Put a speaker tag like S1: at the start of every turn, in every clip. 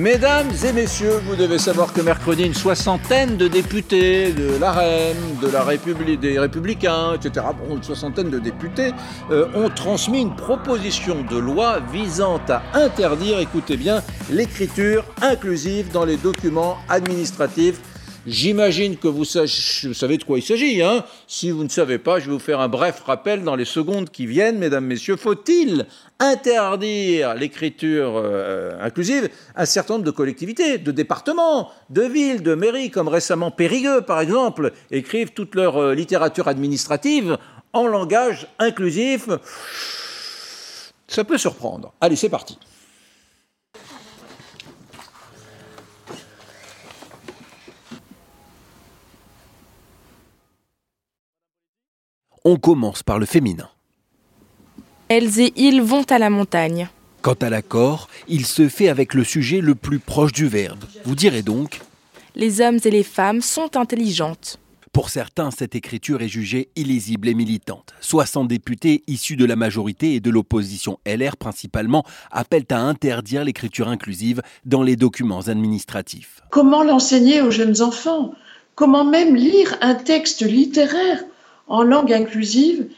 S1: Mesdames et messieurs, vous devez savoir que mercredi, une soixantaine de députés de l'AREM, de la République, des Républicains, etc., une soixantaine de députés, euh, ont transmis une proposition de loi visant à interdire, écoutez bien, l'écriture inclusive dans les documents administratifs J'imagine que vous, savez de quoi il s'agit. Hein si vous ne savez pas, je vais vous faire un bref rappel dans les secondes qui viennent, mesdames, messieurs. Faut-il interdire l'écriture euh, inclusive à un certain nombre de collectivités, de départements, de villes, de mairies, comme récemment Périgueux, par exemple, écrivent toute leur euh, littérature administrative en langage inclusif? Ça peut surprendre. Allez, c'est parti.
S2: On commence par le féminin.
S3: Elles et ils vont à la montagne.
S2: Quant à l'accord, il se fait avec le sujet le plus proche du verbe. Vous direz donc
S3: Les hommes et les femmes sont intelligentes.
S2: Pour certains, cette écriture est jugée illisible et militante. 60 députés issus de la majorité et de l'opposition LR principalement appellent à interdire l'écriture inclusive dans les documents administratifs.
S4: Comment l'enseigner aux jeunes enfants? Comment même lire un texte littéraire? En langue inclusive,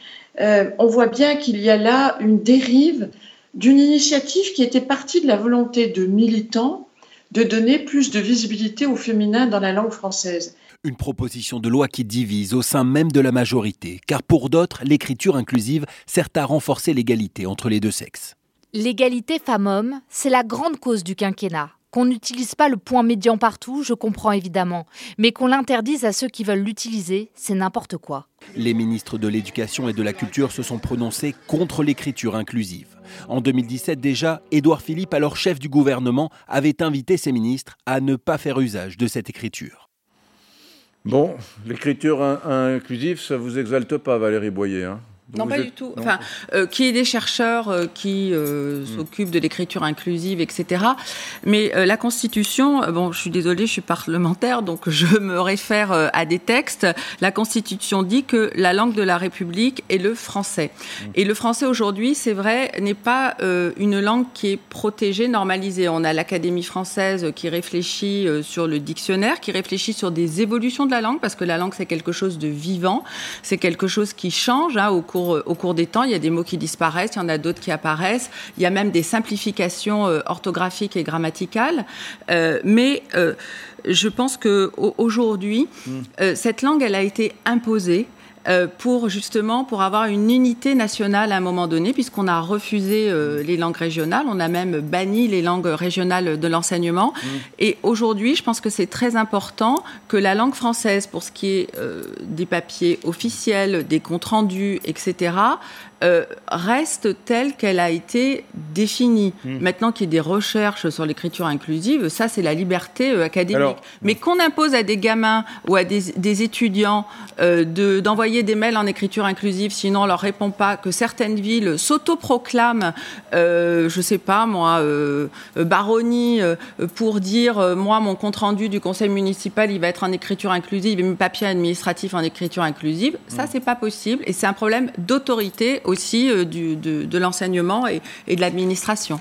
S4: euh, on voit bien qu'il y a là une dérive d'une initiative qui était partie de la volonté de militants de donner plus de visibilité au féminin dans la langue française.
S2: Une proposition de loi qui divise au sein même de la majorité, car pour d'autres, l'écriture inclusive sert à renforcer l'égalité entre les deux sexes.
S5: L'égalité femmes-hommes, c'est la grande cause du quinquennat. Qu'on n'utilise pas le point médian partout, je comprends évidemment, mais qu'on l'interdise à ceux qui veulent l'utiliser, c'est n'importe quoi.
S2: Les ministres de l'Éducation et de la Culture se sont prononcés contre l'écriture inclusive. En 2017 déjà, Édouard Philippe, alors chef du gouvernement, avait invité ses ministres à ne pas faire usage de cette écriture.
S1: Bon, l'écriture inclusive, ça vous exalte pas, Valérie Boyer hein?
S6: Non, pas du tout. Enfin, euh, qui est des chercheurs euh, qui euh, hmm. s'occupent de l'écriture inclusive, etc. Mais la Constitution, bon, je suis désolée, je suis parlementaire, donc je me réfère à des textes. La Constitution dit que la langue de la République est le français. Hmm. Et le français aujourd'hui, c'est vrai, n'est pas une langue qui est protégée, normalisée. On a l'Académie française qui réfléchit sur le dictionnaire, qui réfléchit sur des évolutions de la langue, parce que la langue, c'est quelque chose de vivant, c'est quelque chose qui change hein, au cours euh, au cours des temps. Il y a des mots qui disparaissent, il y en a d'autres qui apparaissent. Il y a même des simplifications euh, orthographiques et grammaticales. Euh, mais je pense qu'aujourd'hui, mmh. cette langue, elle a été imposée. Euh, pour justement pour avoir une unité nationale à un moment donné, puisqu'on a refusé euh, les langues régionales, on a même banni les langues régionales de l'enseignement. Mmh. Et aujourd'hui, je pense que c'est très important que la langue française, pour ce qui est euh, des papiers officiels, des comptes rendus, etc., euh, reste telle qu'elle a été définie. Hmm. Maintenant qu'il y ait des recherches sur l'écriture inclusive, ça c'est la liberté euh, académique. Mais qu'on impose à des gamins ou à des, étudiants euh, d'envoyer des mails en écriture inclusive, sinon on leur répond pas, que certaines villes s'autoproclament, je je sais pas moi, baronnie, pour dire moi mon compte rendu du conseil municipal il va être en écriture inclusive et mes papiers administratifs en écriture inclusive, ça hmm. c'est pas possible et c'est un problème d'autorité aussi euh, de, l'enseignement et, de l'administration.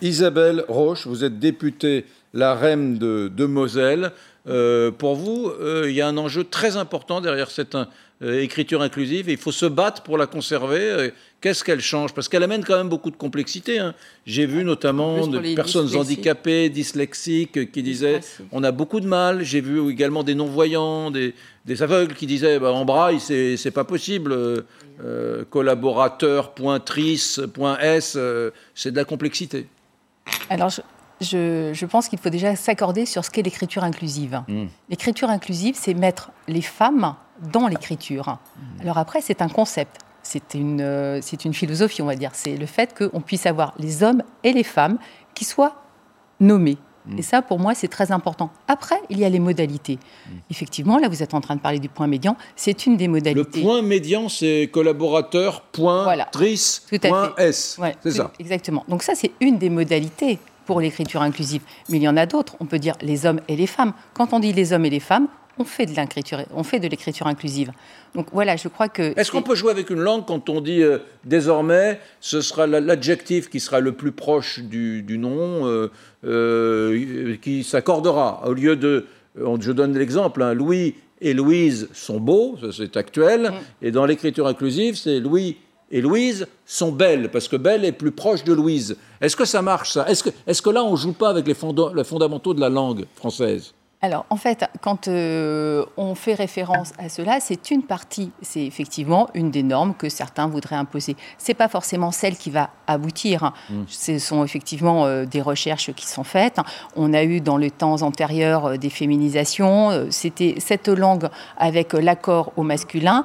S1: Isabelle Roche, vous êtes députée la reine de, Moselle. Euh, pour vous, euh, il y a un enjeu très important derrière cette écriture inclusive et il faut se battre pour la conserver. Qu'est-ce qu'elle change? Parce qu'elle amène quand même beaucoup de complexité. Hein. J'ai vu notamment des personnes handicapées, dyslexiques, qui disaient on a beaucoup de mal. J'ai vu également des non-voyants, des, aveugles qui disaient bah, en braille, c'est pas possible. Euh, collaborateur.tris.s, euh, c'est de la complexité.
S7: Alors, je, pense qu'il faut déjà s'accorder sur ce qu'est l'écriture inclusive. Hmm. L'écriture inclusive, c'est mettre les femmes dans l'écriture. Alors après, c'est un concept c'est une, euh, c'est une philosophie, on va dire. C'est le fait qu'on puisse avoir les hommes et les femmes qui soient nommés. Mm. Et ça, pour moi, c'est très important. Après, il y a les modalités. Mm. Effectivement, là, vous êtes en train de parler du point médian. C'est une des modalités.
S1: Le point médian, c'est collaborateur, point, voilà. S. c'est ça.
S7: Exactement. Donc ça, c'est une des modalités pour l'écriture inclusive. Mais il y en a d'autres. On peut dire les hommes et les femmes. Quand on dit les hommes et les femmes, on fait de l'écriture, on fait de l'écriture inclusive. Donc voilà, je crois que.
S1: Est-ce qu'on peut jouer avec une langue quand on dit euh, désormais ce sera l'adjectif qui sera le plus proche du, nom euh, euh, qui s'accordera? Au lieu de. Je donne l'exemple, hein, Louis et Louise sont beaux, c'est actuel, mm. et dans l'écriture inclusive, c'est Louis et Louise sont belles, parce que Belle est plus proche de Louise. Est-ce que ça marche, ça? Est-ce que, est que, là, on ne joue pas avec les, les fondamentaux de la langue française?
S7: Alors, en fait, quand euh, on fait référence à cela, c'est une partie, c'est effectivement une des normes que certains voudraient imposer. Ce n'est pas forcément celle qui va aboutir. Mm. Ce sont effectivement euh, des recherches qui sont faites. On a eu dans les temps antérieurs euh, des féminisations. C'était cette langue avec l'accord au masculin.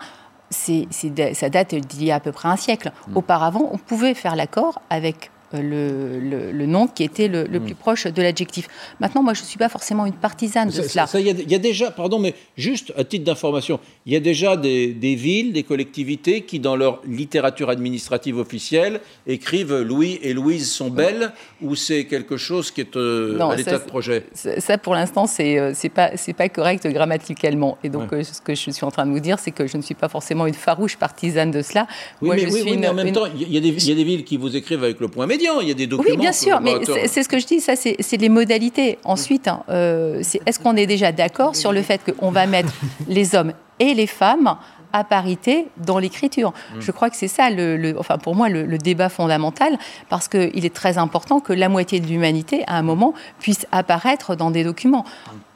S7: ça date d'il y a à peu près un siècle. Mm. Auparavant, on pouvait faire l'accord avec le, le, nom qui était le, hmm. plus proche de l'adjectif. Maintenant, moi, je ne suis pas forcément une partisane de cela.
S1: Il y, a déjà, pardon, mais juste à titre d'information, il y a déjà des, villes, des collectivités qui, dans leur littérature administrative officielle, écrivent Louis et Louise sont belles, ou c'est quelque chose qui est euh, à l'état de projet?
S7: Ça, pour l'instant, c'est n'est euh, pas, pas correct grammaticalement. Et donc, euh, ce que je suis en train de vous dire, c'est que je ne suis pas forcément une farouche partisane de cela.
S1: Oui, mais, oui, mais en même temps, il y, a des, il y a des villes qui vous écrivent avec le point médian il y a des documents.
S7: Oui, bien sûr, mais c'est ce que je dis, ça c'est les modalités. Ensuite, hein, euh, est-ce qu'on est déjà d'accord sur le fait qu'on va mettre les hommes et les femmes à parité dans l'écriture? Mm. Je crois que c'est ça, le, enfin pour moi, le, débat fondamental, parce qu'il est très important que la moitié de l'humanité, à un moment, puisse apparaître dans des documents,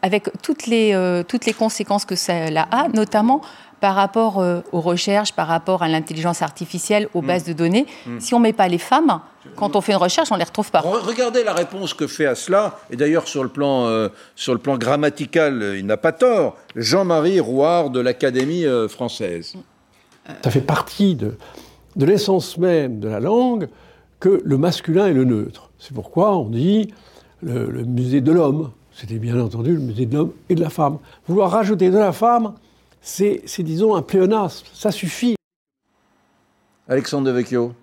S7: avec toutes les, euh, toutes les conséquences que cela a, notamment par rapport euh, aux recherches, par rapport à l'intelligence artificielle, aux mm. bases de données. Mm. Si on ne met pas les femmes, quand on fait une recherche, on ne les retrouve pas.
S1: Regardez la réponse que fait à cela, et d'ailleurs sur, le plan, euh, sur le plan grammatical, euh, il n'a pas tort, Jean-Marie Rouard de l'Académie française.
S8: Ça fait partie de, de l'essence même de la langue que le masculin est le neutre. C'est pourquoi on dit le, le musée de l'homme. C'était bien entendu le musée de l'homme et de la femme. Vouloir rajouter de la femme, c'est, disons, un pléonasme. Ça suffit.
S1: Alexandre Devecchio,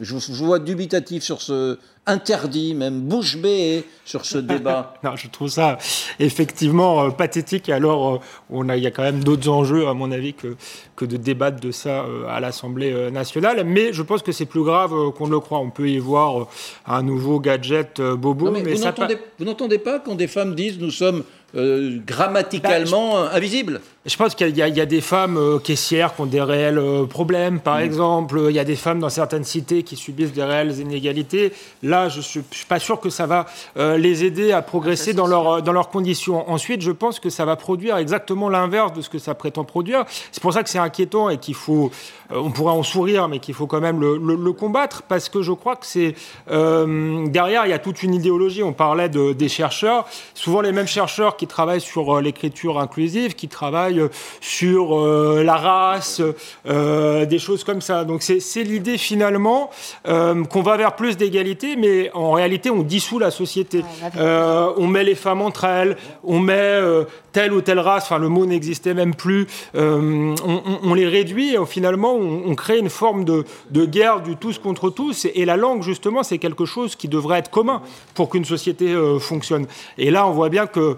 S1: je, je vois dubitatif sur ce, interdit, même bouche bée sur ce débat.
S9: non, je trouve ça effectivement euh, pathétique. Alors, euh, on a, il y a quand même d'autres enjeux, à mon avis, que, que de débattre de ça euh, à l'Assemblée nationale. Mais je pense que c'est plus grave qu'on ne le croit. On peut y voir un nouveau gadget bobo. mais,
S1: vous, n'entendez, pas quand des femmes disent nous sommes grammaticalement bah, invisibles
S9: je pense qu'il y, a des femmes caissières qui ont des réels problèmes, par mm. exemple. Il y a des femmes dans certaines cités qui subissent des réelles inégalités. Là, je ne suis, pas sûr que ça va euh, les aider à progresser dans, leur, dans leurs conditions. Ensuite, je pense que ça va produire exactement l'inverse de ce que ça prétend produire. C'est pour ça que c'est inquiétant et qu'il faut, euh, on pourrait en sourire, mais qu'il faut quand même le, combattre, parce que je crois que c'est... Euh, derrière, il y a toute une idéologie. On parlait de, des chercheurs, souvent les mêmes chercheurs qui travaillent sur l'écriture inclusive, qui travaillent sur la race, des choses comme ça. Donc c'est l'idée finalement qu'on va vers plus d'égalité, mais en réalité, on dissout la société. Euh, on met les femmes entre elles, on met euh, telle ou telle race, enfin le mot n'existait même plus, euh, on, les réduit et finalement on, crée une forme de, guerre du tous contre tous. Et, la langue, justement, c'est quelque chose qui devrait être commun pour qu'une société fonctionne. Et là, on voit bien que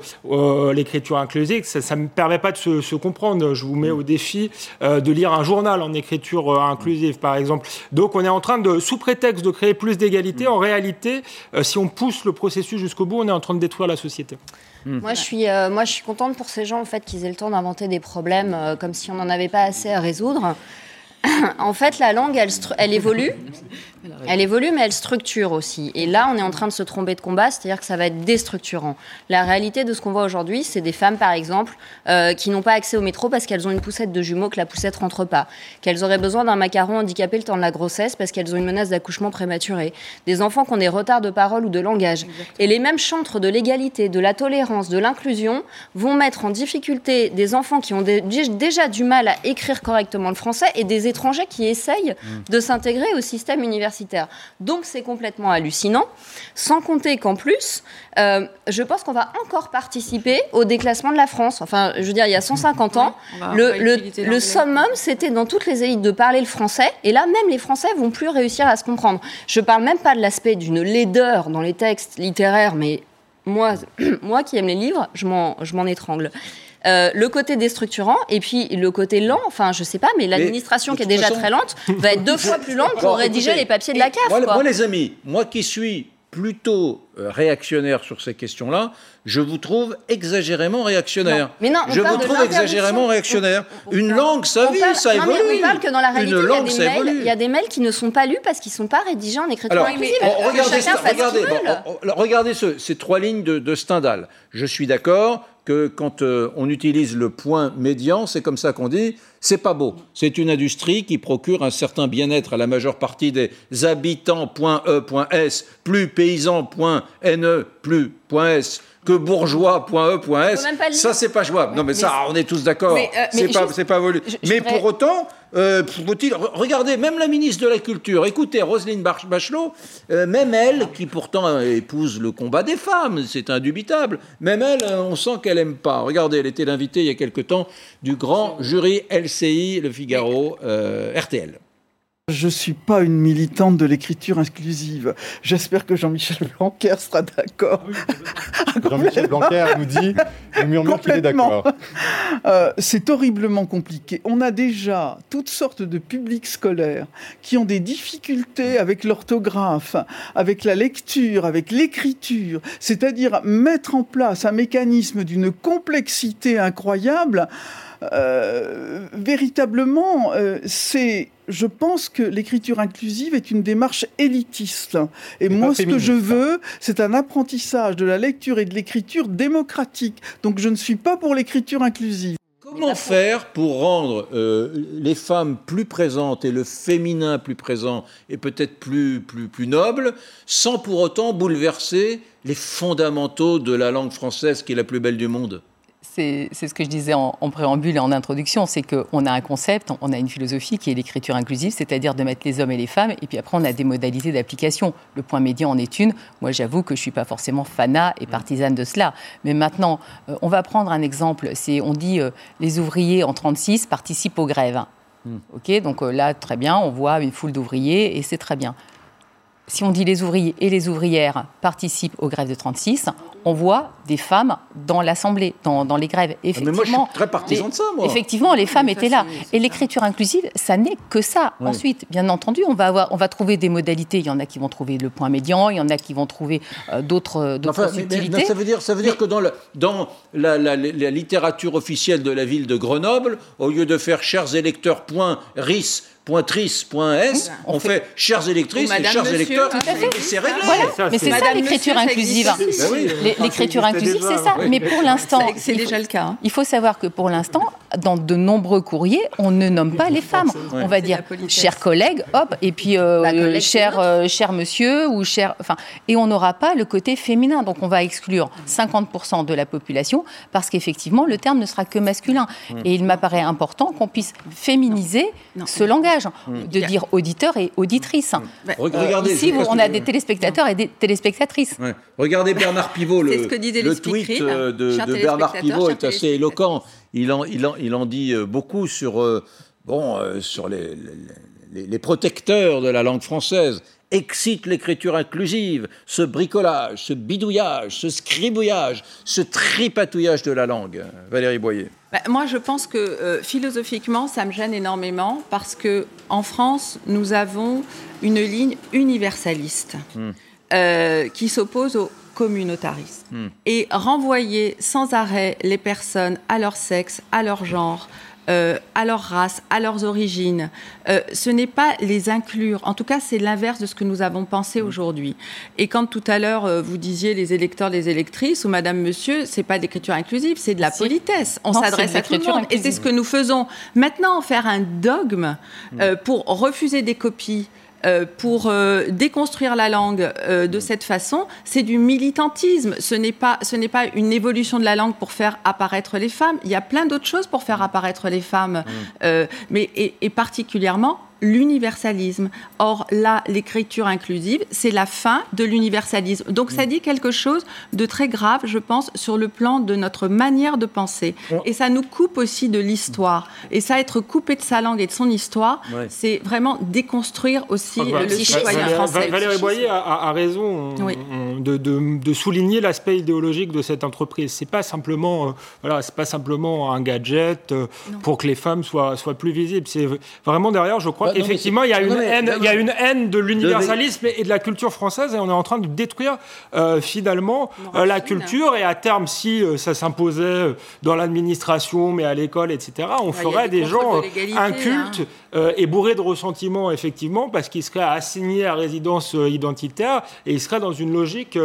S9: l'écriture inclusive, ça ne me permet pas de se, se, comprendre. Je vous mets au défi de lire un journal en écriture inclusive, par exemple. Donc on est en train de, sous prétexte de créer plus d'égalité, en réalité, euh, si on pousse le processus jusqu'au bout, on est en train de détruire la société.
S10: Hmm. Moi, je suis, euh, moi, je suis contente pour ces gens en fait qu'ils aient le temps d'inventer des problèmes euh, comme si on n'en avait pas assez à résoudre. en fait, la langue, elle, elle évolue. Elle évolue, mais elle structure aussi. Et là, on est en train de se tromper de combat, c'est-à-dire que ça va être déstructurant. La réalité de ce qu'on voit aujourd'hui, c'est des femmes, par exemple, euh, qui n'ont pas accès au métro parce qu'elles ont une poussette de jumeaux que la poussette rentre pas. Qu'elles auraient besoin d'un macaron handicapé le temps de la grossesse parce qu'elles ont une menace d'accouchement prématuré. Des enfants qui ont des retards de parole ou de langage. Et les mêmes chantres de l'égalité, de la tolérance, de l'inclusion vont mettre en difficulté des enfants qui ont déjà du mal à écrire correctement le français et des étrangers qui essayent mmh. de s'intégrer au système universitaire donc c'est complètement hallucinant. Sans compter qu'en plus, euh, je pense qu'on va encore participer au déclassement de la France. Enfin, je veux dire, il y a 150 ans, le, summum, c'était dans toutes les élites de parler le français. Et là, même les Français vont plus réussir à se comprendre. Je parle même pas de l'aspect d'une laideur dans les textes littéraires, mais moi, moi qui aime les livres, je m'en étrangle. Euh, le côté déstructurant et puis le côté lent. Enfin, je sais pas, mais l'administration qui est déjà très lente va être deux fois plus lente pour rédiger les papiers de la CAF.
S1: Moi, moi, les amis, moi qui suis plutôt euh, réactionnaire sur ces questions-là, je vous trouve exagérément réactionnaire.
S10: Mais non, on
S1: je
S10: parle
S1: vous trouve exagérément réactionnaire. Une langue, ça vit,
S10: parle-
S1: ça
S10: non, mais
S1: évolue.
S10: on parle que dans la réalité, il y a
S1: langue,
S10: des
S1: ça
S10: mails-
S1: évolue.
S10: il y a des mails qui ne sont pas lus parce qu'ils ne sont pas rédigés en écriture
S1: Alors,
S10: inclusive.
S1: regardez,
S10: ce
S1: ce- ces trois lignes de, de Stendhal. Je suis d'accord que quand euh, on utilise le point médian, c'est comme ça qu'on dit, c'est pas beau. C'est une industrie qui procure un certain bien-être à la majeure partie des plus paysans.ne plus .s que bourgeois.e.s.
S10: Faut même pas le lire.
S1: Ça, c'est pas jouable. Non, mais, ça, on est tous d'accord.
S7: Mais, euh,
S1: c'est pas, pas voulu.
S7: je- je
S1: mais
S7: voudrais-
S1: pour autant, euh, regardez, même la ministre de la Culture, écoutez, Roselyne Bach- Bachelot, euh, même elle, qui pourtant euh, épouse le combat des femmes, c'est indubitable, même elle, euh, on sent qu'elle aime pas. Regardez, elle était l'invitée il y a quelque temps du grand jury LCI, Le Figaro, RTL.
S11: Je ne suis pas une militante de l'écriture inclusive. J'espère que Jean-Michel Blanquer sera d'accord.
S12: Jean-Michel Blanquer nous dit, nous murmure qu'il est
S11: Complètement.
S12: d'accord.
S11: Euh, c'est horriblement compliqué. On a déjà toutes sortes de publics scolaires qui ont des difficultés avec l'orthographe, avec la lecture, avec l'écriture. C'est-à-dire mettre en place un mécanisme d'une complexité incroyable. Euh, véritablement, euh, c'est, je pense que l'écriture inclusive est une démarche élitiste. Et moi, ce que je
S12: ça.
S11: veux, c'est un apprentissage de la lecture et de l'écriture démocratique. Donc, je ne suis pas pour l'écriture inclusive.
S1: Comment faire pour rendre euh, les femmes plus présentes et le féminin plus présent et peut-être plus, plus, plus noble, sans pour autant bouleverser les fondamentaux de la langue française qui est la plus belle du monde?
S7: C'est ce que je disais en, en préambule et en introduction, c'est qu'on a un concept, on a une philosophie qui est l'écriture inclusive, c'est-à-dire de mettre les hommes et les femmes, et puis après on a des modalités d'application. Le point médian en est une. Moi j'avoue que je suis pas forcément fanat et partisane de cela. Mais maintenant, euh, on va prendre un exemple. On dit euh, les ouvriers en 36 participent aux grèves. Ok, donc euh, là très bien, on voit une foule d'ouvriers et c'est très bien. Si on dit les ouvriers et les ouvrières participent aux grèves de 36, on voit des femmes dans l'Assemblée, dans, dans les grèves.
S1: Ah, Mais moi, je suis
S7: Effectivement,
S1: très partisan
S7: les-
S1: de ça, moi.
S7: Effectivement, les femmes étaient là. Et l'écriture inclusive, ça n'est que ça. Ensuite, bien entendu, on va, avoir, on va trouver des modalités. Il y en a qui vont trouver le point médian, il y en a qui vont trouver euh, d'autres d'autres
S1: Enfin, mais- mais-
S7: subtilités.
S1: non, ça veut dire, ça veut dire que dans, le- dans la, la- la littérature officielle de la ville de Grenoble, au lieu de faire chers électeurs point ris, point tris, point s, on, fait, chers électrices et chers
S6: Monsieur,
S1: électeurs.
S6: tout à fait.
S1: Et c'est réglé.
S7: Voilà,
S9: Ça,
S7: mais
S9: c'est-
S7: ça l'écriture inclusive.
S1: Ben oui.
S7: L'écriture inclusive, c'est ça.
S9: oui.
S7: Mais pour l'instant,
S6: C'est
S7: il faut-
S6: déjà le cas. hein.
S7: Il faut savoir que pour l'instant, dans de nombreux courriers, on ne nomme pas les femmes.
S1: Ouais.
S7: On va dire
S6: la politesse.
S7: cher collègue, hop, et puis euh,
S10: Bah,
S7: cher, euh, cher monsieur ou cher, enfin, et on n'aura pas le côté féminin. Donc on va exclure 50% de la population parce qu'effectivement le terme ne sera que masculin. Et il m'apparaît important qu'on puisse féminiser
S6: Non.
S7: ce langage,
S1: Mm.
S7: de dire auditeur et auditrice.
S1: Regardez,
S7: ici, vous- on a des téléspectateurs et des téléspectatrices.
S1: Ouais. Regardez Bernard Pivot, le,
S6: C'est ce que disait
S1: le
S6: les
S1: tweet euh, de, Bernard Pivot est assez éloquent. Il en, il en, il en dit euh, beaucoup sur, euh, bon, euh, sur les, les- les- les protecteurs de la langue française. Excite l'écriture inclusive, ce bricolage, ce bidouillage, ce scribouillage, ce tripatouillage de la langue. Valérie Boyer.
S6: Bah, moi, je pense que euh, philosophiquement, ça me gêne énormément parce que en France, nous avons une ligne universaliste
S1: Hmm.
S6: euh, qui s'oppose au communautarisme.
S1: Hmm.
S6: Et renvoyer sans arrêt les personnes à leur sexe, à leur genre, euh, à leur race, à leurs origines, euh, ce n'est pas les inclure. En tout cas, c'est l'inverse de ce que nous avons pensé
S1: Hmm.
S6: aujourd'hui. Et quand tout à l'heure euh, vous disiez les électeurs, les électrices ou Madame, Monsieur, c'est pas d'écriture inclusive, c'est de la
S7: Si.
S6: politesse. On s'adresse à tout le monde. Et c'est ce que nous faisons. Maintenant, faire un dogme euh, pour refuser des copies. Euh, pour euh, déconstruire la langue euh, de cette façon, c'est du militantisme. Ce n'est pas, ce n'est pas une évolution de la langue pour faire apparaître les femmes. Il y a plein d'autres choses pour faire apparaître les femmes, euh, mais et, et particulièrement l'universalisme. Or, là, l'écriture inclusive, c'est la fin de l'universalisme. Donc, ça dit quelque chose de très grave, je pense, sur le plan de notre manière de penser. Et ça nous coupe aussi de l'histoire. Et ça, être coupé de sa langue et de son histoire,
S1: Ouais.
S6: c'est vraiment déconstruire aussi
S9: Ah bah,
S6: le citoyen
S9: Valérie-
S6: français.
S9: Valérie Boyer a, raison on-
S6: Oui.
S9: on- de, de- de souligner l'aspect idéologique de cette entreprise. C'est pas simplement, euh, voilà, c'est pas simplement un gadget euh, pour que les femmes soient, soient plus visibles. C'est vraiment derrière, je crois
S1: Bah, non, mais
S9: qu'effectivement, il y a une
S1: non, mais-
S9: haine,
S1: non,
S9: il y a
S1: non.
S9: une haine de l'universalisme et de la culture française, et on est en train de détruire euh, finalement euh, la culture. Et à terme, si euh, ça s'imposait dans l'administration, mais à l'école, etc., on
S6: a
S9: ferait
S6: des
S9: des gens
S6: de
S9: incultes
S6: hein.
S9: euh, et bourrés de ressentiments, effectivement, parce qu'ils seraient assignés à résidence identitaire et ils seraient dans une logique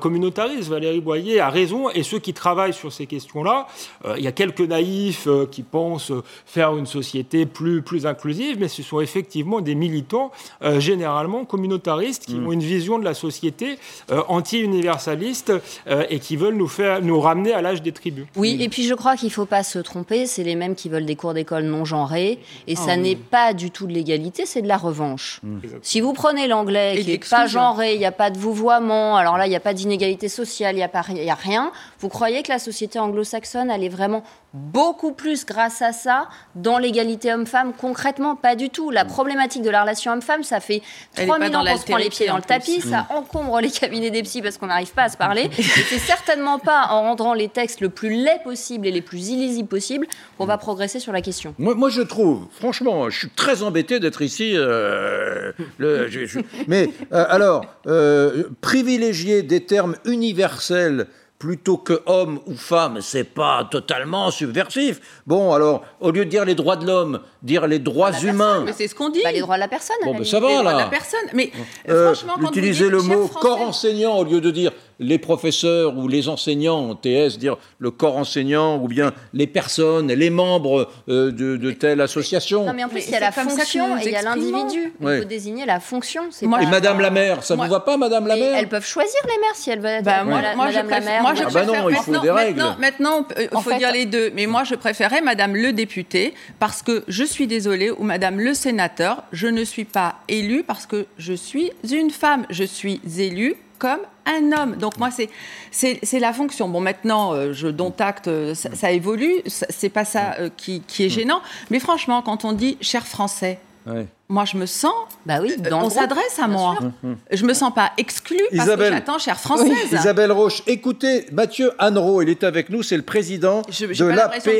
S9: communautariste. Valérie Boyer a raison, et ceux qui travaillent sur ces questions-là, euh, il y a quelques naïfs euh, qui pensent faire une société plus, plus inclusive, mais ce sont effectivement des militants, euh, généralement communautaristes, qui ont une vision de la société euh, anti-universaliste euh, et qui veulent nous, faire, nous ramener à l'âge des tribus.
S10: Oui, et puis je crois qu'il ne faut pas se tromper, c'est les mêmes qui veulent des cours d'école non genrés, et
S6: Ah
S10: ça
S6: oui.
S10: n'est pas du tout de l'égalité, c'est de la revanche. Si vous prenez l'anglais,
S6: Et
S10: qui n'est pas genré, il n'y a pas de vouvoiement, alors là, il n'y a pas d'inégalité sociale, il n'y a, pas ri- il y a rien, vous croyez que la société anglo-saxonne, elle est vraiment beaucoup plus grâce à ça dans l'égalité homme-femme? Concrètement, pas du tout. La problématique de la relation homme-femme, ça fait
S6: Elle est
S10: 3000
S6: pas dans
S10: ans qu'on se prend les pieds dans le tapis, ça encombre les cabinets des psys parce qu'on n'arrive pas à se parler. Et c'est certainement pas en rendant les textes le plus laids possible et les plus illisibles possible qu'on va progresser sur la question.
S1: Moi, moi, je trouve, franchement, je suis très embêté d'être ici. euh, le- je- je- mais euh, alors, euh, privilégier des termes universels plutôt que homme ou femme, c'est pas totalement subversif. Bon, alors, au lieu de dire les droits de l'homme, dire les droits humains.
S6: Mais c'est ce qu'on dit.
S10: Bah, les droits de la personne.
S1: Bon,
S10: à la
S1: ben, ça va,
S6: Les droits de
S1: là.
S6: la personne. Mais
S1: Euh,
S6: franchement, quand vous
S1: utiliser
S6: dites
S1: le mot
S6: français-
S1: corps enseignant au lieu de dire les professeurs ou les enseignants en TS, dire le corps enseignant ou bien les personnes, les membres euh, de, de telle association.
S10: Non, mais en plus,
S6: Mais
S10: il y a la fonction et il y a l'individu. Il
S1: Ouais.
S10: faut désigner la fonction. c'est
S6: Moi,
S10: pas-
S1: Et Madame la maire, ça
S6: Moi-
S1: vous va pas, Madame la maire
S10: elles peuvent choisir les mères si elles veulent être
S6: Bah, moi,
S10: Madame-
S6: moi, je
S10: Madame la
S6: préfère,
S10: maire.
S6: moi, je
S1: Ah bah non,
S6: préfère-
S1: il faut
S6: maintenant-
S1: des règles.
S6: Maintenant, maintenant, euh, il faut
S10: fait-
S6: dire les deux. Mais moi, je préférais Madame le député parce que je suis désolée ou Madame le sénateur. Je ne suis pas élue parce que je suis une femme. Je suis élue comme un homme. Donc moi, c'est c'est c'est la fonction. Bon, maintenant, euh, je dont acte, euh, ça, ça évolue. Ça- C'est pas ça euh, qui, qui est gênant. Mais franchement, quand on dit cher français,
S1: Ouais.
S6: moi, je me sens.
S10: Bah oui, dans
S6: on s'adresse à moi.
S10: sûr.
S6: Je me sens pas exclue parce
S1: Isabelle.
S6: que j'attends chère française.
S1: Isabelle Roche, écoutez, Mathieu Annereau, il est avec nous, c'est le président
S6: Je-
S1: de
S6: disparaître, hein.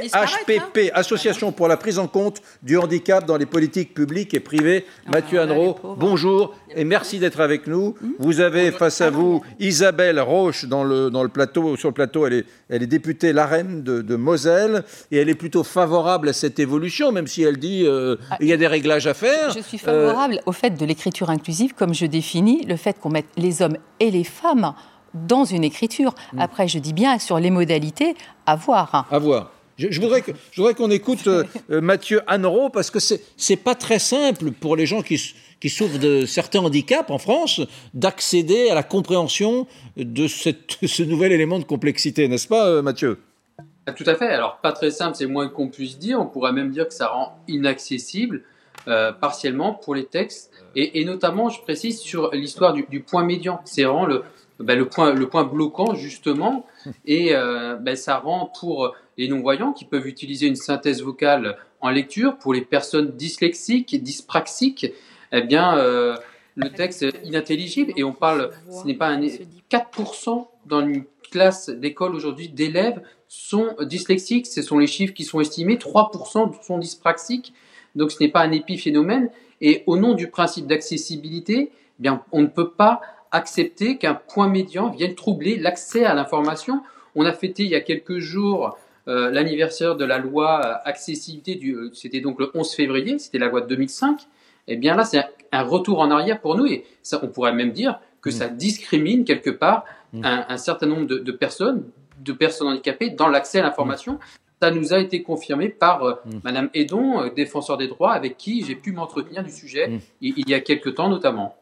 S1: l'APHPP, Association pour la prise en compte du handicap dans les politiques publiques et privées. Mathieu
S6: Ah, les
S1: Annereau, bonjour et merci d'être avec nous. Vous avez face à vous Isabelle Roche dans le, dans le plateau, sur le plateau, elle est, elle est députée LAREM de, de Moselle et elle est plutôt favorable à cette évolution, même si elle dit euh, il y a des réglages à faire.
S7: Je suis
S1: Euh,
S7: favorable au fait de l'écriture inclusive, comme je définis le fait qu'on mette les hommes et les femmes dans une écriture.
S1: Mm.
S7: Après, je dis bien sur les modalités, à voir.
S1: À voir. Je, je voudrais que- je voudrais qu'on écoute euh, euh, Mathieu Annereau parce que c'est c'est pas très simple pour les gens qui, qui souffrent de certains handicaps en France d'accéder à la compréhension de cette- ce nouvel élément de complexité, n'est-ce pas, euh, Mathieu?
S13: Ah, Tout à fait. Alors, pas très simple, c'est moins qu'on puisse dire. On pourrait même dire que ça rend inaccessible euh, partiellement pour les textes. Et, notamment, je précise, sur l'histoire du, du point médian. C'est vraiment le, ben, le, point, le point bloquant, justement. Et euh, ben, ça rend pour les non-voyants qui peuvent utiliser une synthèse vocale en lecture, pour les personnes dyslexiques, dyspraxiques, eh bien, euh, le texte est inintelligible. Et on parle, ce n'est pas un 4% dans une classe d'école aujourd'hui d'élèves sont dyslexiques. Ce sont les chiffres qui sont estimés. 3% sont dyspraxiques. Donc ce n'est pas un épiphénomène. Et au nom du principe d'accessibilité, eh bien, on ne peut pas accepter qu'un point médian vienne troubler l'accès à l'information. On a fêté il y a quelques jours euh, l'anniversaire de la loi euh, accessibilité, c'était donc le 11 février, c'était la loi de 2005. Eh bien là, c'est un, retour en arrière pour nous et ça, on pourrait même dire que ça discrimine quelque part un, un certain nombre de, de personnes, de personnes handicapées dans l'accès à l'information. Ça nous a été confirmé par euh, Madame Edon, euh, défenseur des droits, avec qui j'ai pu m'entretenir du sujet il, il y a quelques temps notamment.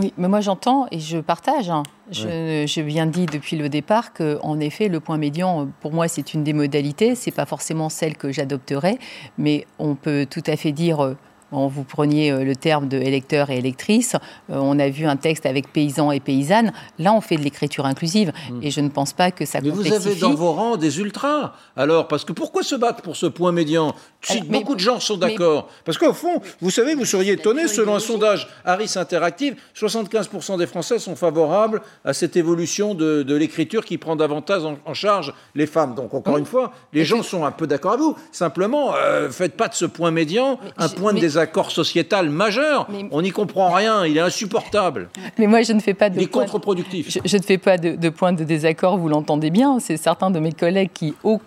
S7: Oui, mais moi j'entends et je partage. hein. Je, je bien dit depuis le départ que, en effet, le point médian, pour moi, c'est une des modalités. C'est pas forcément celle que j'adopterai, mais on peut tout à fait dire. Bon, vous preniez euh, le terme de électeur et électrice. euh, on a vu un texte avec paysans et paysannes. Là, on fait de l'écriture inclusive, et je ne pense pas que ça
S1: Hmm. Mais vous avez dans vos rangs des ultras. Alors, parce que pourquoi se battre pour ce point médian Si
S7: Alors, mais-
S1: beaucoup de gens sont d'accord. Parce qu'au fond, vous savez, vous seriez étonné, selon un sondage Harris Interactive, 75% des Français sont favorables à cette évolution de, de l'écriture qui prend davantage en, en charge les femmes. Donc, encore une fois, les gens sont un peu d'accord avec vous. Simplement, euh, faites pas de ce point médian un point de
S7: mais-
S1: désaccord sociétal majeur.
S7: Mais-
S1: On n'y comprend rien, il est insupportable.
S7: Mais moi, je ne fais pas de
S1: Il est
S7: point-
S1: contre-productif.
S7: Je, je ne fais pas de, de point de désaccord, vous l'entendez bien. C'est certains de mes collègues qui, au,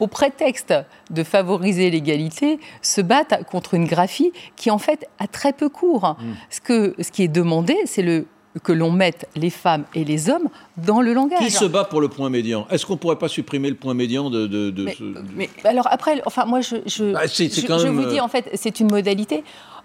S7: au prétexte de favoriser l'égalité, se battent contre une graphie qui, en fait, a très peu cours. Ce, que, ce qui est demandé, c'est le que l'on mette les femmes et les hommes dans le langage.
S1: Qui se bat pour le point médian? Est-ce qu'on pourrait pas supprimer le point médian de, de- de ce-
S7: Mais alors après, enfin moi je, je,
S1: c'est- c'est
S7: je-
S1: quand
S7: je
S1: même,
S7: vous dis
S1: euh,
S7: en fait c'est une modalité.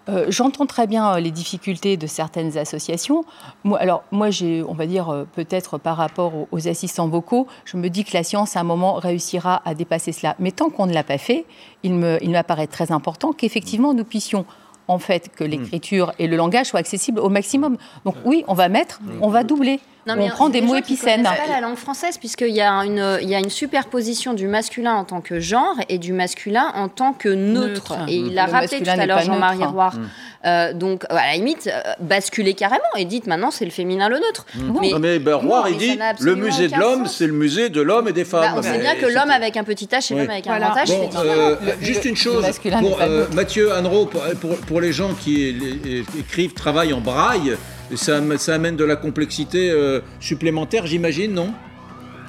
S7: Euh, J'entends très bien euh, les difficultés de certaines associations. Moi, alors moi j'ai, on va dire peut-être par rapport aux, aux assistants vocaux, je me dis que la science à un moment réussira à dépasser cela. Mais tant qu'on ne l'a pas fait, il me, il m'apparaît très important qu'effectivement nous puissions en fait
S1: Hmm.
S7: que l'écriture et le langage soient accessibles au maximum. Donc oui, on va mettre, on va doubler.
S10: Non,
S7: on
S10: mais
S7: prend des mots épicènes.
S10: pas la langue française, puisqu'il y, a une- il y a une superposition du masculin en tant que genre et du masculin en tant que neutre.
S7: Neutre.
S10: Et
S7: Mm.
S10: il l'a
S7: Le
S10: rappelé tout à l'heure, Jean-Marie. Roire.
S1: Mm.
S10: Euh, donc, à la limite, euh, basculez carrément et dites maintenant c'est le féminin le neutre.
S1: Non, mais ben, Roire,
S10: non,
S1: il
S10: mais ça
S1: dit
S10: n'a
S1: le musée de l'homme, c'est le musée de l'homme et des femmes.
S10: Bah, on sait bien que l'homme avec un petit h et
S1: Oui.
S10: l'homme avec un
S7: Voilà.
S10: grand h,
S1: Bon,
S10: c'est
S1: euh,
S10: différent.
S1: juste une chose, pour euh. Mathieu Anro, pour, les gens qui écrivent, travaillent en braille, ça, am- ça amène de la complexité euh, supplémentaire, j'imagine, non?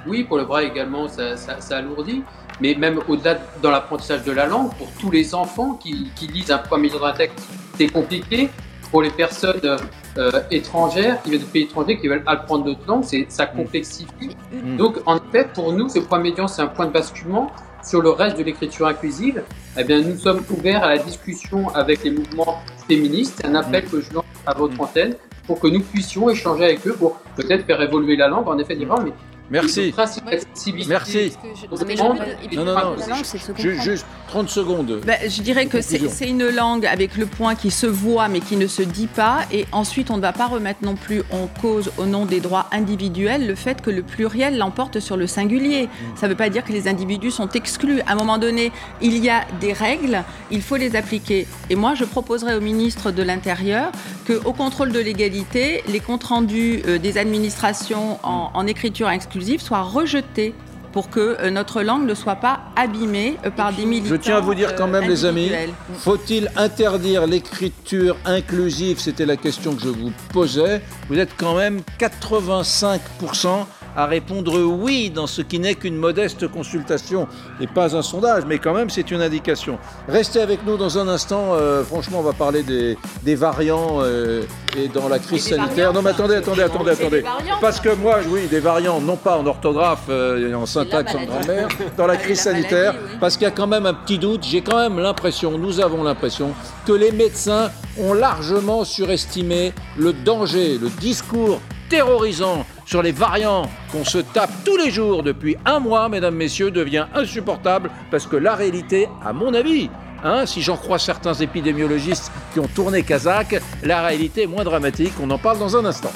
S13: Oui, pour le braille également, ça, ça, ça alourdit. Mais même au-delà, dans l'apprentissage de la langue, pour tous les enfants qui, qui lisent un point million d'un texte, c'est compliqué. Pour les personnes euh, étrangères, qui viennent de pays étrangers, qui veulent apprendre d'autres langues, c'est, ça complexifie.
S1: Mm.
S13: Donc, en effet, pour nous, ce point médian, c'est un point de basculement. Sur le reste de l'écriture inclusive, eh bien, nous sommes ouverts à la discussion avec les mouvements féministes. C'est un appel que je lance à votre antenne pour que nous puissions échanger avec eux pour peut-être faire évoluer la langue. En effet, dire, mais
S1: Merci. Merci.
S10: Non,
S1: Non, non. Juste 30 secondes.
S6: Ben, je dirais que c'est une langue avec le point qui se voit mais qui ne se dit pas. Et ensuite, on ne va pas remettre non plus en cause, au nom des droits individuels, le fait que le pluriel l'emporte sur le singulier. Ça ne veut pas dire que les individus sont exclus. À un moment donné, il y a des règles, il faut les appliquer. Et moi, je proposerai au ministre de l'Intérieur qu'au contrôle de l'égalité, les comptes rendus euh, des administrations en, en écriture inclusive soient rejetés pour que euh, notre langue ne soit pas abîmée euh, par des militants
S1: Je tiens à vous dire quand
S6: euh,
S1: même, les amis,
S6: individuels.
S1: faut-il interdire l'écriture inclusive? C'était la question que je vous posais. Vous êtes quand même 85% à répondre oui dans ce qui n'est qu'une modeste consultation et pas un sondage, mais quand même c'est une indication. Restez avec nous dans un instant. euh, franchement, on va parler des, des variants euh, et dans la crise sanitaire. Non, mais attendez, attendez, attendez, attendez. Parce que moi, oui, des variants, non pas en orthographe euh, et en syntaxe en grammaire, dans la crise
S6: la maladie,
S1: sanitaire,
S6: oui.
S1: parce qu'il y a quand même un petit doute. J'ai quand même l'impression, nous avons l'impression, que les médecins ont largement surestimé le danger, le discours terrorisant sur les variants qu'on se tape tous les jours depuis un mois, mesdames, messieurs, devient insupportable parce que la réalité, à mon avis, hein, si j'en crois certains épidémiologistes qui ont tourné Kazakh, la réalité est moins dramatique. On en parle dans un instant.